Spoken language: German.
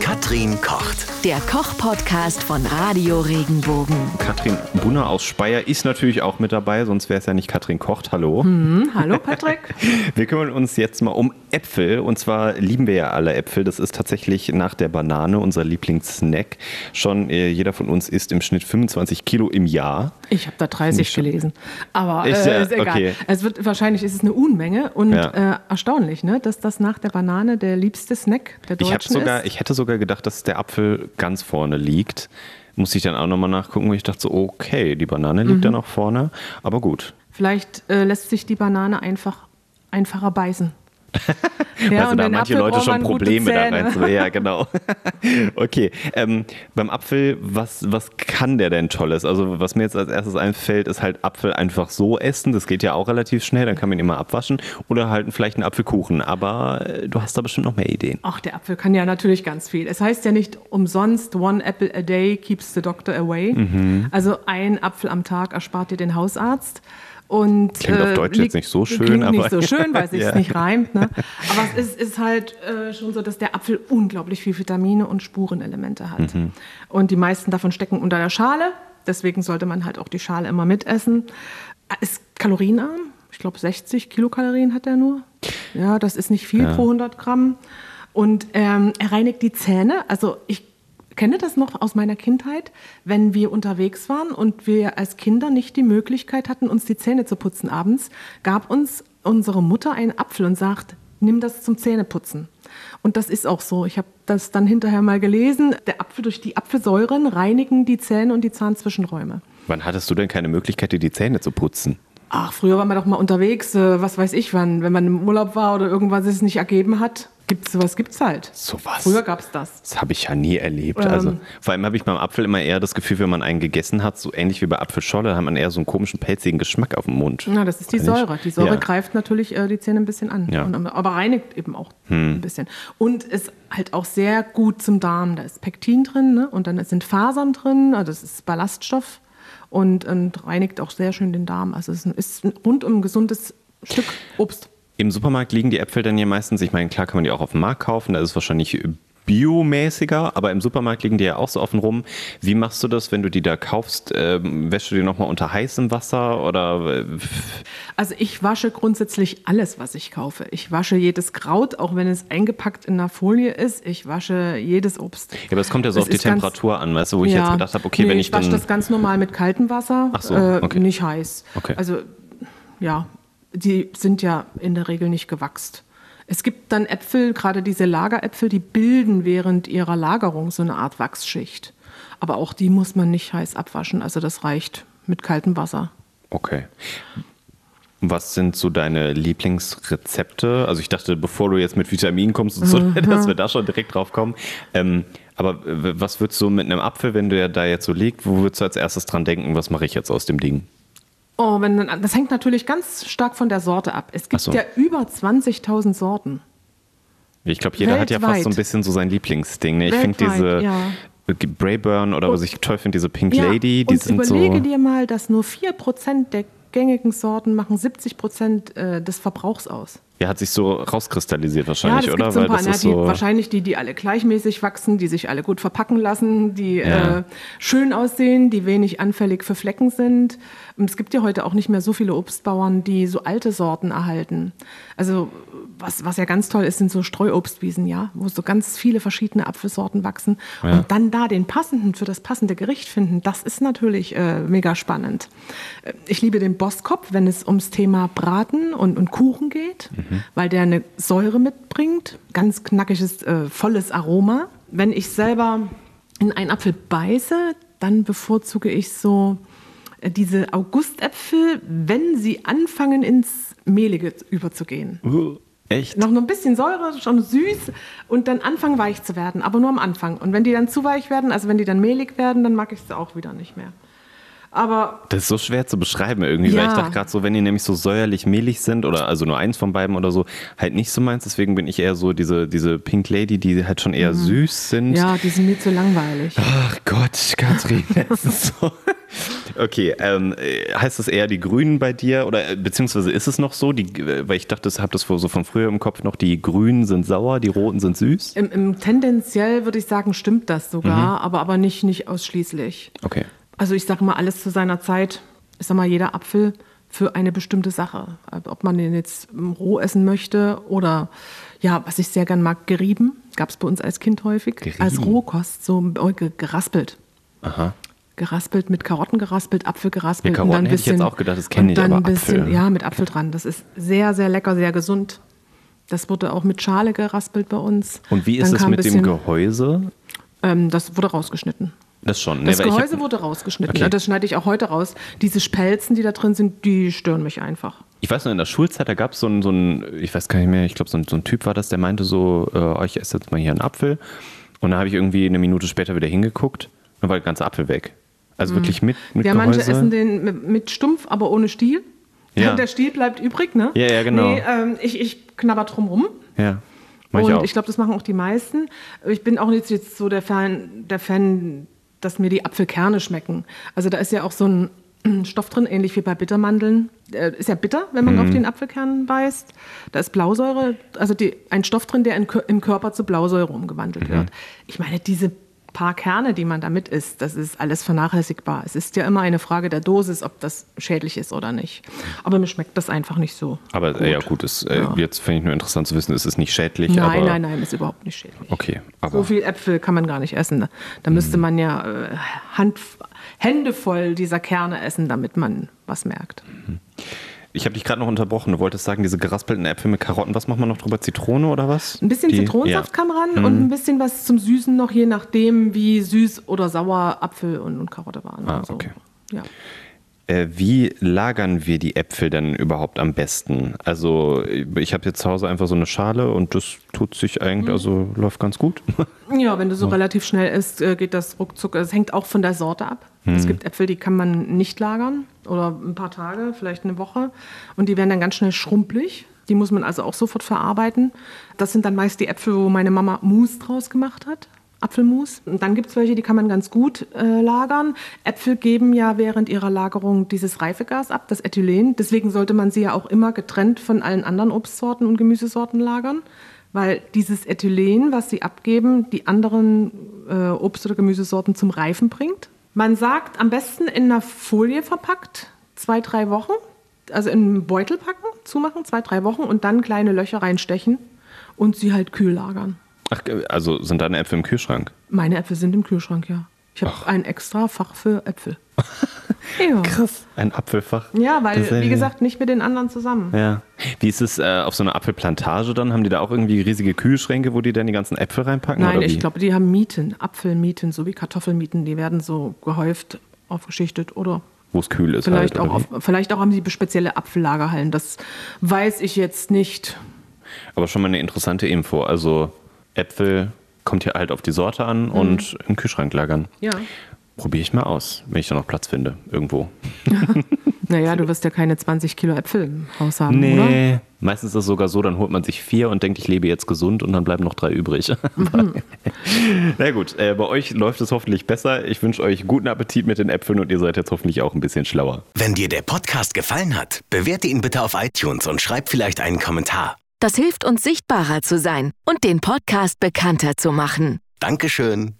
Katrin kocht. Der Koch-Podcast von Radio Regenbogen. Katrin Bunner aus Speyer ist natürlich auch mit dabei, sonst wäre es ja nicht Katrin kocht. Hallo. Hm, hallo Patrick. Wir kümmern uns jetzt mal um Äpfel. Und zwar lieben wir ja alle Äpfel. Das ist tatsächlich nach der Banane unser Lieblingssnack. Schon äh, jeder von uns isst im Schnitt 25 Kilo im Jahr. Ich habe da 30 gelesen. Aber äh, ja? ist egal. Okay. Es wird, wahrscheinlich ist es eine Unmenge und Ja. äh, erstaunlich, ne, dass das nach der Banane der liebste Snack der Ich, Deutschen sogar, ist. ich hätte sogar gedacht, dass der Apfel ganz vorne liegt. Muss ich dann auch nochmal nachgucken, wo ich dachte so, okay, die Banane liegt Mhm. dann auch vorne. Aber gut. Vielleicht äh, lässt sich die Banane einfach einfacher beißen. Ja, also da haben manche Apfel Leute schon Probleme da Zähne. rein zu. Ja, genau. okay. Ähm, beim Apfel, was, was kann der denn Tolles? Also, was mir jetzt als erstes einfällt, ist halt Apfel einfach so essen. Das geht ja auch relativ schnell, dann kann man ihn immer abwaschen. Oder halt vielleicht einen Apfelkuchen. Aber äh, du hast da bestimmt noch mehr Ideen. Ach, der Apfel kann ja natürlich ganz viel. Es heißt ja nicht umsonst, one apple a day keeps the doctor away. Mhm. Also ein Apfel am Tag erspart dir den Hausarzt. Und, Klingt auf Deutsch jetzt nicht so schön, Klingt aber- nicht so schön, weil es Ja. nicht reimt. Ne? Aber es ist, ist halt äh, schon so, dass der Apfel unglaublich viel Vitamine und Spurenelemente hat. Mhm. Und die meisten davon stecken unter der Schale. Deswegen sollte man halt auch die Schale immer mitessen. Ist kalorienarm. Ich glaube, 60 Kilokalorien hat er nur. Ja, das ist nicht viel pro 100 Gramm. Und ähm, er reinigt die Zähne. Also ich kenne das noch aus meiner Kindheit, wenn wir unterwegs waren und wir als Kinder nicht die Möglichkeit hatten, uns die Zähne zu putzen abends, gab uns unsere Mutter einen Apfel und sagt, nimm das zum Zähneputzen. Und das ist auch so. Ich habe das dann hinterher mal gelesen. Der Apfel durch die Apfelsäuren reinigen die Zähne und die Zahnzwischenräume. Wann hattest du denn keine Möglichkeit, dir die Zähne zu putzen? Ach, früher war man doch mal unterwegs, äh, was weiß ich wann, wenn man im Urlaub war oder irgendwas es nicht ergeben hat. Gibt's sowas gibt's halt. Sowas? Früher gab's das. Das habe ich ja nie erlebt. Ähm. also, vor allem habe ich beim Apfel immer eher das Gefühl, wenn man einen gegessen hat, so ähnlich wie bei Apfelscholle, hat man eher so einen komischen, pelzigen Geschmack auf dem Mund. Na, das ist die? Säure. Die Säure Ja. greift natürlich äh, die Zähne ein bisschen an. Ja. Hm. Und, aber reinigt eben auch ein bisschen. Und ist halt auch sehr gut zum Darm. Da ist Pektin drin ne? und dann sind Fasern drin. Also das ist Ballaststoff und, und reinigt auch sehr schön den Darm. Also es ist ein, ist ein rundum gesundes Stück Obst. Im Supermarkt liegen die Äpfel dann hier meistens, ich meine, klar kann man die auch auf dem Markt kaufen, da ist es wahrscheinlich biomäßiger, aber im Supermarkt liegen die ja auch so offen rum. Wie machst du das, wenn du die da kaufst? Ähm, wäschst du die nochmal unter heißem Wasser oder äh, Also ich wasche grundsätzlich alles, was ich kaufe. Ich wasche jedes Kraut, auch wenn es eingepackt in einer Folie ist. Ich wasche jedes Obst. Ja, aber es kommt ja so Das auf die ist ganz- Temperatur an, weißt du, wo ich jetzt gedacht habe, okay, nee, wenn ich, ich wasche dann. das ganz normal mit kaltem Wasser, Ach so, äh, okay. nicht heiß. Okay. Also ja, die sind ja in der Regel nicht gewachst. Es gibt dann Äpfel, gerade diese Lageräpfel, die bilden während ihrer Lagerung so eine Art Wachsschicht. Aber auch die muss man nicht heiß abwaschen. Also das reicht mit kaltem Wasser. Okay. Was sind so deine Lieblingsrezepte? Also ich dachte, bevor du jetzt mit Vitaminen kommst, und so, Mhm. dass wir da schon direkt drauf kommen. Ähm, aber was würdest du mit einem Apfel, wenn der da jetzt so liegt, wo würdest du als erstes dran denken, was mache ich jetzt aus dem Ding? Oh, wenn, das hängt natürlich ganz stark von der Sorte ab. Es gibt so. ja über 20.000 Sorten. Ich glaube, jeder hat ja fast so ein Weltweit. bisschen so sein Lieblingsding. Ne? Ich finde Weltweit, diese ja. Brayburn oder was ich toll finde, diese Pink Ja, Lady, die und sind überlege so. dir mal, dass nur 4% der gängigen Sorten machen 70% äh, des Verbrauchs aus. Ja, hat sich so rauskristallisiert wahrscheinlich, das oder? paar, das ist die, so. wahrscheinlich die, die alle gleichmäßig wachsen, die sich alle gut verpacken lassen, die Ja. äh, schön aussehen, die wenig anfällig für Flecken sind. Und es gibt ja heute auch nicht mehr so viele Obstbauern, die so alte Sorten erhalten. Also was, was ja ganz toll ist, sind so Streuobstwiesen, ja, wo so ganz viele verschiedene Apfelsorten wachsen. Und dann da den passenden für das passende Gericht finden, das ist natürlich äh, mega spannend. Äh, Ich liebe den Bosskopf, wenn es ums Thema Braten und, und Kuchen geht, weil der eine Säure mitbringt, ganz knackiges, äh, volles Aroma. Wenn ich selber in einen Apfel beiße, dann bevorzuge ich so äh, diese Augustäpfel, wenn sie anfangen ins Mehlige überzugehen. Uh, echt? Noch nur ein bisschen Säure, schon süß und dann anfangen weich zu werden, aber nur am Anfang. Und wenn die dann zu weich werden, also wenn die dann mehlig werden, dann mag ich sie auch wieder nicht mehr. Aber Das ist so schwer zu beschreiben irgendwie, weil Ja. ich dachte gerade so, wenn die nämlich so säuerlich mehlig sind oder also nur eins von beiden oder so, halt nicht so meins. Deswegen bin ich eher so diese, diese Pink Lady, die halt schon eher süß sind. Mhm. ja, die sind mir zu langweilig. Ach Gott, Katrin, das ist so. Okay, ähm, äh, heißt das eher die Grünen bei dir oder äh, beziehungsweise ist es noch so? Die, äh, weil ich dachte, ich habe das so von früher im Kopf noch, die Grünen sind sauer, die Roten sind süß. Im, im tendenziell würde ich sagen, stimmt das sogar, aber, aber nicht, nicht ausschließlich. Okay. Also ich sage mal, alles zu seiner Zeit. Ich sage mal, jeder Apfel für eine bestimmte Sache. Ob man den jetzt roh essen möchte oder, ja, was ich sehr gern mag, gerieben. Gab es bei uns als Kind häufig. Gerieben? Als Rohkost, so ge- geraspelt. Aha. Geraspelt, mit Karotten geraspelt, Apfel geraspelt. Ja, Karotten hätte ich jetzt auch gedacht, das kenne und ich, dann aber ein bisschen, Apfel. Ja, mit Apfel dran. Das ist sehr, sehr lecker, sehr gesund. Das wurde auch mit Schale geraspelt bei uns. Und wie ist Dann es mit ein dem bisschen- Gehäuse? Ähm, das wurde rausgeschnitten. Das schon. Das ne, weil ich Gehäuse hab- wurde rausgeschnitten. Okay. Ja, Das schneide ich auch heute raus. Diese Spelzen, die da drin sind, die stören mich einfach. Ich weiß noch, in der Schulzeit, da gab es so einen, so einen, ich weiß gar nicht mehr, ich glaube, so ein, so ein Typ war das, der meinte so, äh, ich esse jetzt mal hier einen Apfel. Und dann habe ich irgendwie eine Minute später wieder hingeguckt, dann war der ganze Apfel weg. Also wirklich mit, mit Mhm. Ja, Gehäuse. manche essen den mit, mit Stumpf, aber ohne Stiel. Ja. Der Stiel bleibt übrig, ne? Ja, ja, genau. Nee, ähm, ich, ich knabber drum rum. Ja, mach ich Und auch. ich glaube, das machen auch die meisten. Ich bin auch jetzt, jetzt so der Fan, der Fan, dass mir die Apfelkerne schmecken. Also da ist ja auch so ein Stoff drin, ähnlich wie bei Bittermandeln. Äh, Ist ja bitter, wenn man Mhm. auf den Apfelkern beißt. Da ist Blausäure, also die, ein Stoff drin, der in, im Körper zu Blausäure umgewandelt Mhm. wird. Ich meine, diese paar Kerne, die man damit isst, das ist alles vernachlässigbar. Es ist ja immer eine Frage der Dosis, ob das schädlich ist oder nicht. Aber mir schmeckt das einfach nicht so. aber gut. äh, ja gut, ist, äh, Ja. jetzt finde ich nur interessant zu wissen, es ist nicht schädlich. Nein, nein, nein, ist überhaupt nicht schädlich. Okay, aber So viel Äpfel kann man gar nicht essen. ne? Da müsste man ja äh, Hand, Hände voll dieser Kerne essen, damit man was merkt. Ich habe dich gerade noch unterbrochen. Du wolltest sagen, diese geraspelten Äpfel mit Karotten, was macht man noch drüber? Zitrone oder was? Ein bisschen Die- Zitronensaft ja. Mhm. kam ran und ein bisschen was zum Süßen noch, je nachdem, wie süß oder sauer Apfel und, und Karotte waren. Ah, Also, okay. Ja. Äh, wie lagern wir die Äpfel denn überhaupt am besten? Also ich habe jetzt zu Hause einfach so eine Schale und das tut sich Mhm. eigentlich, also läuft ganz gut. ja, wenn du so relativ schnell isst, äh, geht das ruckzuck. Es hängt auch von der Sorte ab. Mhm. Es gibt Äpfel, die kann man nicht lagern oder ein paar Tage, vielleicht eine Woche. Und die werden dann ganz schnell schrumpelig. Die muss man also auch sofort verarbeiten. Das sind dann meist die Äpfel, wo meine Mama Mousse draus gemacht hat. Apfelmus. Und dann gibt es welche, die kann man ganz gut äh, lagern. Äpfel geben ja während ihrer Lagerung dieses Reifegas ab, das Ethylen. Deswegen sollte man sie ja auch immer getrennt von allen anderen Obstsorten und Gemüsesorten lagern, weil dieses Ethylen, was sie abgeben, die anderen äh, Obst- oder Gemüsesorten zum Reifen bringt. Man sagt am besten in einer Folie verpackt, zwei, drei Wochen, also in einen Beutel packen, zumachen, zwei, drei Wochen und dann kleine Löcher reinstechen und sie halt kühl lagern. Ach, also sind deine Äpfel im Kühlschrank? Meine Äpfel sind im Kühlschrank, ja. Ich habe ein extra Fach für Äpfel. ja. Ein Apfelfach. Ja, weil, Das, wie gesagt, nicht mit den anderen zusammen. Ja. Wie ist es äh, auf so einer Apfelplantage dann? Haben die da auch irgendwie riesige Kühlschränke, wo die dann die ganzen Äpfel reinpacken? Nein, ich glaube, die haben Mieten, Apfelmieten, so wie Kartoffelmieten. Die werden so gehäuft, aufgeschichtet oder Wo es kühl ist. vielleicht, halt, auch, auf, vielleicht auch haben sie spezielle Apfellagerhallen. Das weiß ich jetzt nicht. Aber schon mal eine interessante Info. Also Äpfel kommt hier halt auf die Sorte Mhm. an und im Kühlschrank lagern. Ja. Probiere ich mal aus, wenn ich da noch Platz finde, irgendwo. Naja, du wirst ja keine 20 Kilo Äpfel im Haus haben, oder? Meistens ist es sogar so, dann holt man sich vier und denkt, ich lebe jetzt gesund und dann bleiben noch drei übrig. Mhm. Na gut, äh, bei euch läuft es hoffentlich besser. Ich wünsche euch guten Appetit mit den Äpfeln und ihr seid jetzt hoffentlich auch ein bisschen schlauer. Wenn dir der Podcast gefallen hat, bewerte ihn bitte auf iTunes und schreib vielleicht einen Kommentar. Das hilft uns sichtbarer zu sein und den Podcast bekannter zu machen. Dankeschön.